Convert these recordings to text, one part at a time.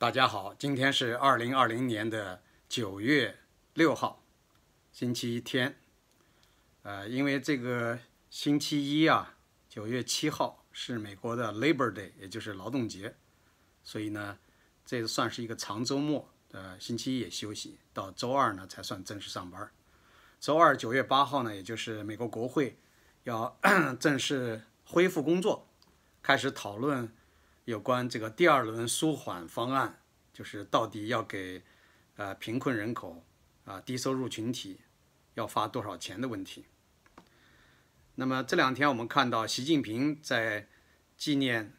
大家好，今天是二零二零年的九月六号，星期天。呃，因为这个星期一啊，九月七号是美国的 Labor Day，也就是劳动节，所以呢，这算是一个长周末。呃，星期一也休息，到周二呢才算正式上班。周二九月八号呢，也就是美国国会要 正式恢复工作，开始讨论。有关这个第二轮舒缓方案，就是到底要给呃贫困人口啊低收入群体要发多少钱的问题。那么这两天我们看到习近平在纪念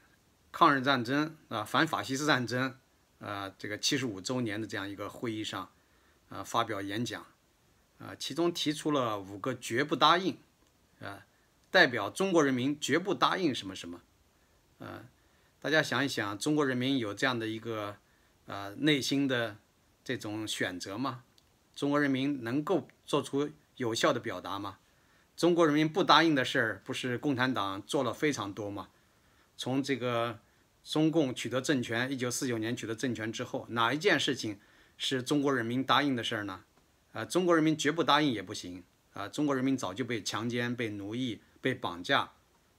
抗日战争啊反法西斯战争啊这个七十五周年的这样一个会议上啊发表演讲啊，其中提出了五个绝不答应啊，代表中国人民绝不答应什么什么啊。大家想一想，中国人民有这样的一个呃内心的这种选择吗？中国人民能够做出有效的表达吗？中国人民不答应的事儿，不是共产党做了非常多吗？从这个中共取得政权，一九四九年取得政权之后，哪一件事情是中国人民答应的事儿呢？啊，中国人民绝不答应也不行啊！中国人民早就被强奸、被奴役、被绑架，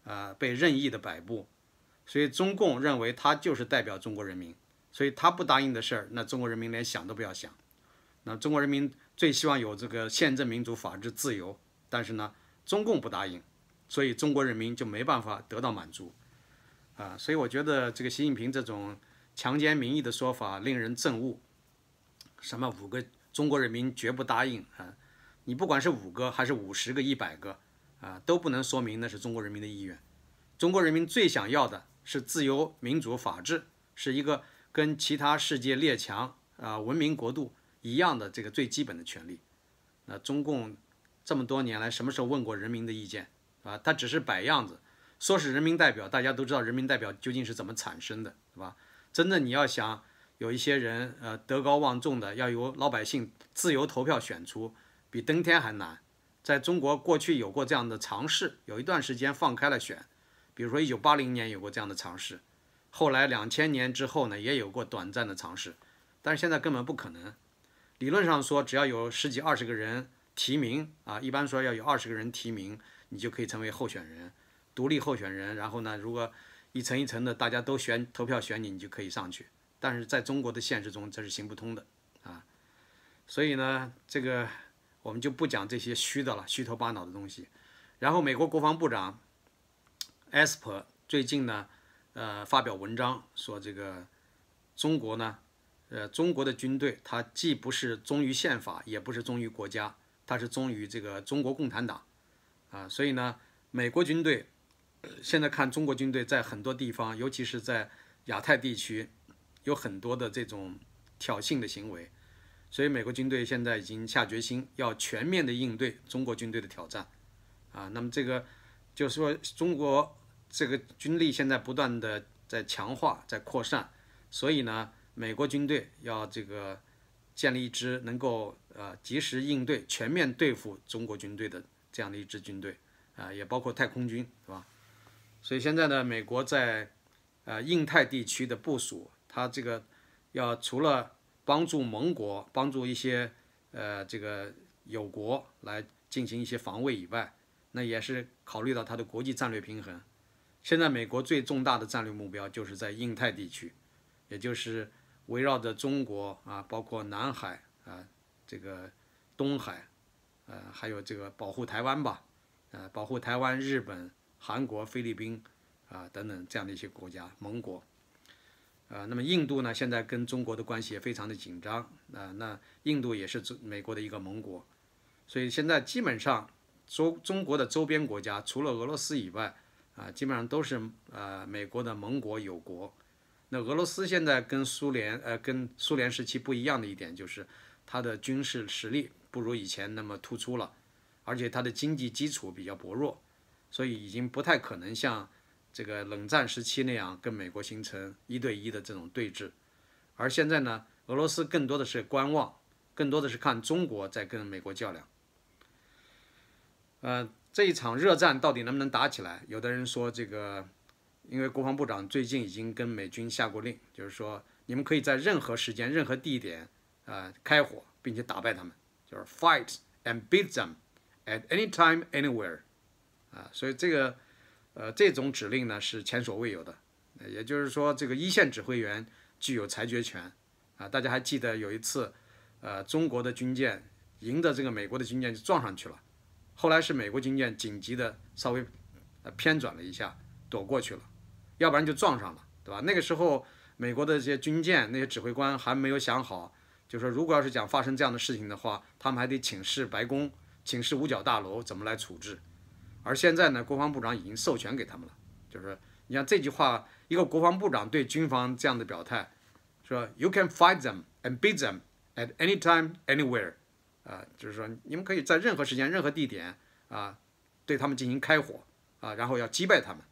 啊，被任意的摆布。所以中共认为他就是代表中国人民，所以他不答应的事儿，那中国人民连想都不要想。那中国人民最希望有这个宪政、民主、法治、自由，但是呢，中共不答应，所以中国人民就没办法得到满足。啊，所以我觉得这个习近平这种强奸民意的说法令人憎恶。什么五个中国人民绝不答应啊？你不管是五个还是五十个、一百个啊，都不能说明那是中国人民的意愿。中国人民最想要的。是自由、民主、法治，是一个跟其他世界列强啊文明国度一样的这个最基本的权利。那中共这么多年来，什么时候问过人民的意见啊？他只是摆样子，说是人民代表，大家都知道人民代表究竟是怎么产生的，是吧？真的你要想有一些人呃德高望重的，要由老百姓自由投票选出，比登天还难。在中国过去有过这样的尝试，有一段时间放开了选。比如说，一九八零年有过这样的尝试，后来两千年之后呢，也有过短暂的尝试，但是现在根本不可能。理论上说，只要有十几二十个人提名啊，一般说要有二十个人提名，你就可以成为候选人，独立候选人。然后呢，如果一层一层的大家都选投票选你，你就可以上去。但是在中国的现实中，这是行不通的啊。所以呢，这个我们就不讲这些虚的了，虚头巴脑的东西。然后美国国防部长。Esper 最近呢，呃，发表文章说，这个中国呢，呃，中国的军队它既不是忠于宪法，也不是忠于国家，它是忠于这个中国共产党，啊，所以呢，美国军队现在看中国军队在很多地方，尤其是在亚太地区，有很多的这种挑衅的行为，所以美国军队现在已经下决心要全面的应对中国军队的挑战，啊，那么这个就是说中国。这个军力现在不断的在强化，在扩散，所以呢，美国军队要这个建立一支能够呃及时应对、全面对付中国军队的这样的一支军队啊，也包括太空军，是吧？所以现在呢，美国在呃印太地区的部署，它这个要除了帮助盟国、帮助一些呃这个友国来进行一些防卫以外，那也是考虑到它的国际战略平衡。现在美国最重大的战略目标就是在印太地区，也就是围绕着中国啊，包括南海啊，这个东海，呃，还有这个保护台湾吧，呃，保护台湾、日本、韩国、菲律宾啊等等这样的一些国家盟国，呃，那么印度呢，现在跟中国的关系也非常的紧张啊，那印度也是中美国的一个盟国，所以现在基本上中中国的周边国家除了俄罗斯以外。啊，基本上都是呃美国的盟国友国。那俄罗斯现在跟苏联呃跟苏联时期不一样的一点就是，它的军事实力不如以前那么突出了，而且它的经济基础比较薄弱，所以已经不太可能像这个冷战时期那样跟美国形成一对一的这种对峙。而现在呢，俄罗斯更多的是观望，更多的是看中国在跟美国较量。呃。这一场热战到底能不能打起来？有的人说，这个因为国防部长最近已经跟美军下过令，就是说你们可以在任何时间、任何地点啊开火，并且打败他们，就是 fight and beat them at any time anywhere 啊，所以这个呃这种指令呢是前所未有的，也就是说这个一线指挥员具有裁决权啊。大家还记得有一次，呃中国的军舰迎着这个美国的军舰就撞上去了，后来是美国军舰紧急的稍微呃偏转了一下躲过去了，要不然就撞上了，对吧？那个时候美国的这些军舰那些指挥官还没有想好，就说如果要是讲发生这样的事情的话，他们还得请示白宫，请示五角大楼怎么来处置。而现在呢，国防部长已经授权给他们了，就是你像这句话，一个国防部长对军方这样的表态，说 “You can fight them and beat them at any time, anywhere”，啊，就是说你们可以在任何时间、任何地点啊，对他们进行开火啊，然后要击败他们。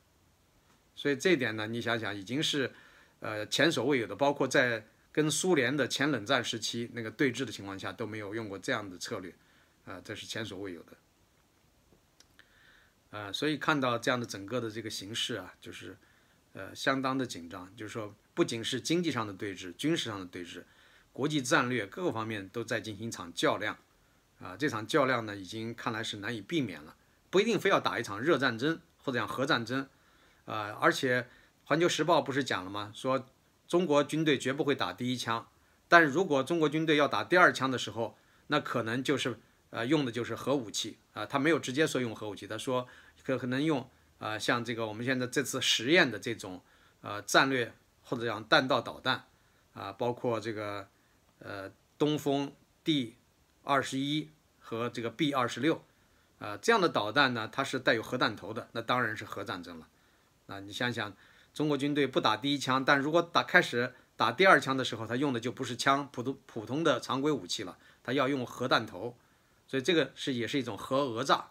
所以这一点呢，你想想，已经是呃前所未有的，包括在跟苏联的前冷战时期那个对峙的情况下都没有用过这样的策略，啊，这是前所未有的。啊，所以看到这样的整个的这个形势啊，就是，呃，相当的紧张。就是说，不仅是经济上的对峙、军事上的对峙，国际战略各个方面都在进行一场较量。啊，这场较量呢，已经看来是难以避免了。不一定非要打一场热战争或者讲核战争。啊，而且《环球时报》不是讲了吗？说中国军队绝不会打第一枪，但是如果中国军队要打第二枪的时候，那可能就是。呃，用的就是核武器啊，他没有直接说用核武器，他说可可能用啊，像这个我们现在这次实验的这种呃战略或者讲弹道导弹啊，包括这个呃东风 D 二十一和这个 B 二十六啊这样的导弹呢，它是带有核弹头的，那当然是核战争了。啊，你想想，中国军队不打第一枪，但如果打开始打第二枪的时候，他用的就不是枪，普通普通的常规武器了，他要用核弹头。所以这个是也是一种核讹诈，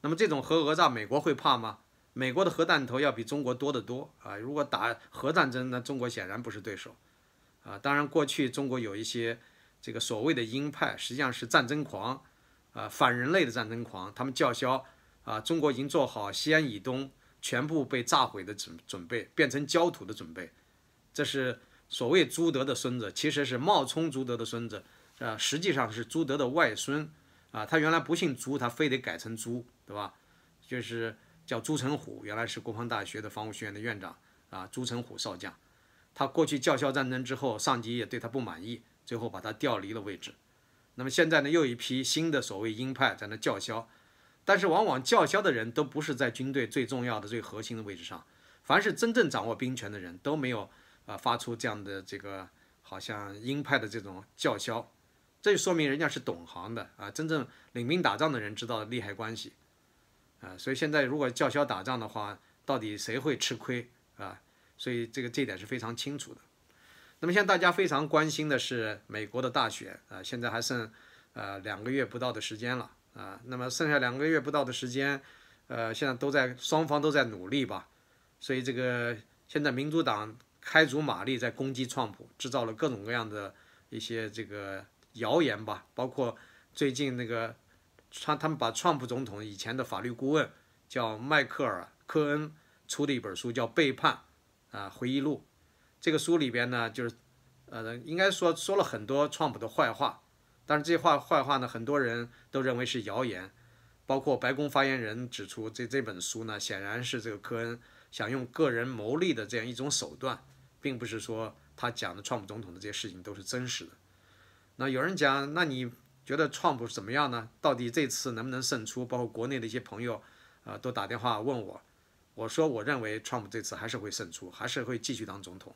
那么这种核讹诈，美国会怕吗？美国的核弹头要比中国多得多啊！如果打核战争，那中国显然不是对手啊！当然，过去中国有一些这个所谓的鹰派，实际上是战争狂啊，反人类的战争狂，他们叫嚣啊，中国已经做好西安以东全部被炸毁的准准备，变成焦土的准备，这是所谓朱德的孙子，其实是冒充朱德的孙子啊，实际上是朱德的外孙。啊，他原来不姓朱，他非得改成朱，对吧？就是叫朱成虎，原来是国防大学的防务学院的院长啊，朱成虎少将。他过去叫嚣战争之后，上级也对他不满意，最后把他调离了位置。那么现在呢，又一批新的所谓鹰派在那叫嚣，但是往往叫嚣的人都不是在军队最重要的、最核心的位置上，凡是真正掌握兵权的人都没有啊发出这样的这个好像鹰派的这种叫嚣。这就说明人家是懂行的啊，真正领兵打仗的人知道利害关系啊，所以现在如果叫嚣打仗的话，到底谁会吃亏啊？所以这个这点是非常清楚的。那么现在大家非常关心的是美国的大选啊，现在还剩呃两个月不到的时间了啊，那么剩下两个月不到的时间，呃，现在都在双方都在努力吧，所以这个现在民主党开足马力在攻击川普，制造了各种各样的一些这个。谣言吧，包括最近那个川，他们把川普总统以前的法律顾问叫迈克尔·科恩出的一本书叫《背叛》啊回忆录，这个书里边呢，就是呃，应该说说了很多川普的坏话，但是这些话坏话呢，很多人都认为是谣言，包括白宫发言人指出，这这本书呢，显然是这个科恩想用个人牟利的这样一种手段，并不是说他讲的川普总统的这些事情都是真实的。那有人讲，那你觉得川普怎么样呢？到底这次能不能胜出？包括国内的一些朋友，啊，都打电话问我。我说，我认为川普这次还是会胜出，还是会继续当总统，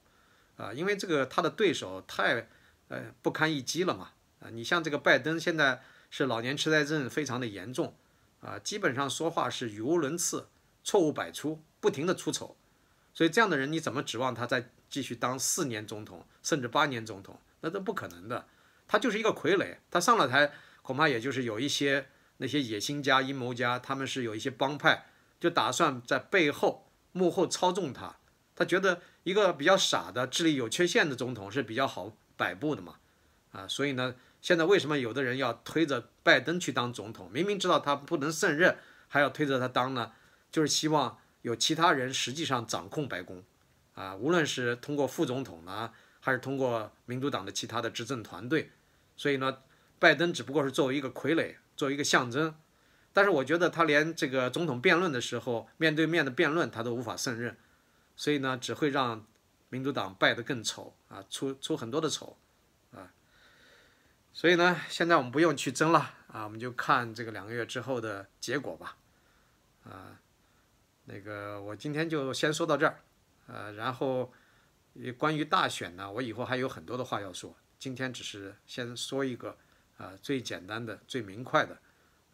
啊，因为这个他的对手太，呃，不堪一击了嘛。啊，你像这个拜登现在是老年痴呆症非常的严重，啊，基本上说话是语无伦次，错误百出，不停的出丑。所以这样的人你怎么指望他再继续当四年总统，甚至八年总统？那都不可能的。他就是一个傀儡，他上了台，恐怕也就是有一些那些野心家、阴谋家，他们是有一些帮派，就打算在背后幕后操纵他。他觉得一个比较傻的、智力有缺陷的总统是比较好摆布的嘛，啊，所以呢，现在为什么有的人要推着拜登去当总统？明明知道他不能胜任，还要推着他当呢？就是希望有其他人实际上掌控白宫，啊，无论是通过副总统呢。还是通过民主党的其他的执政团队。所以呢，拜登只不过是作为一个傀儡，作为一个象征。但是我觉得他连这个总统辩论的时候，面对面的辩论他都无法胜任，所以呢，只会让民主党败得更丑啊，出出很多的丑啊。所以呢，现在我们不用去争了啊，我们就看这个两个月之后的结果吧。啊，那个我今天就先说到这儿，呃，然后关于大选呢，我以后还有很多的话要说，今天只是先说一个啊，最简单的、最明快的。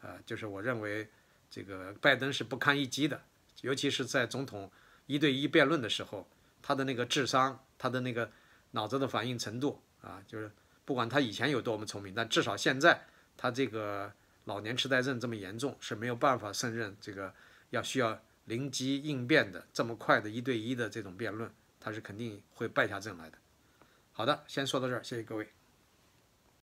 啊，就是我认为这个拜登是不堪一击的，尤其是在总统一对一辩论的时候，他的那个智商，他的那个脑子的反应程度啊，就是不管他以前有多么聪明，但至少现在他这个老年痴呆症这么严重，是没有办法胜任这个要需要灵机应变的这么快的一对一的这种辩论，他是肯定会败下阵来的。好的，先说到这儿，谢谢各位。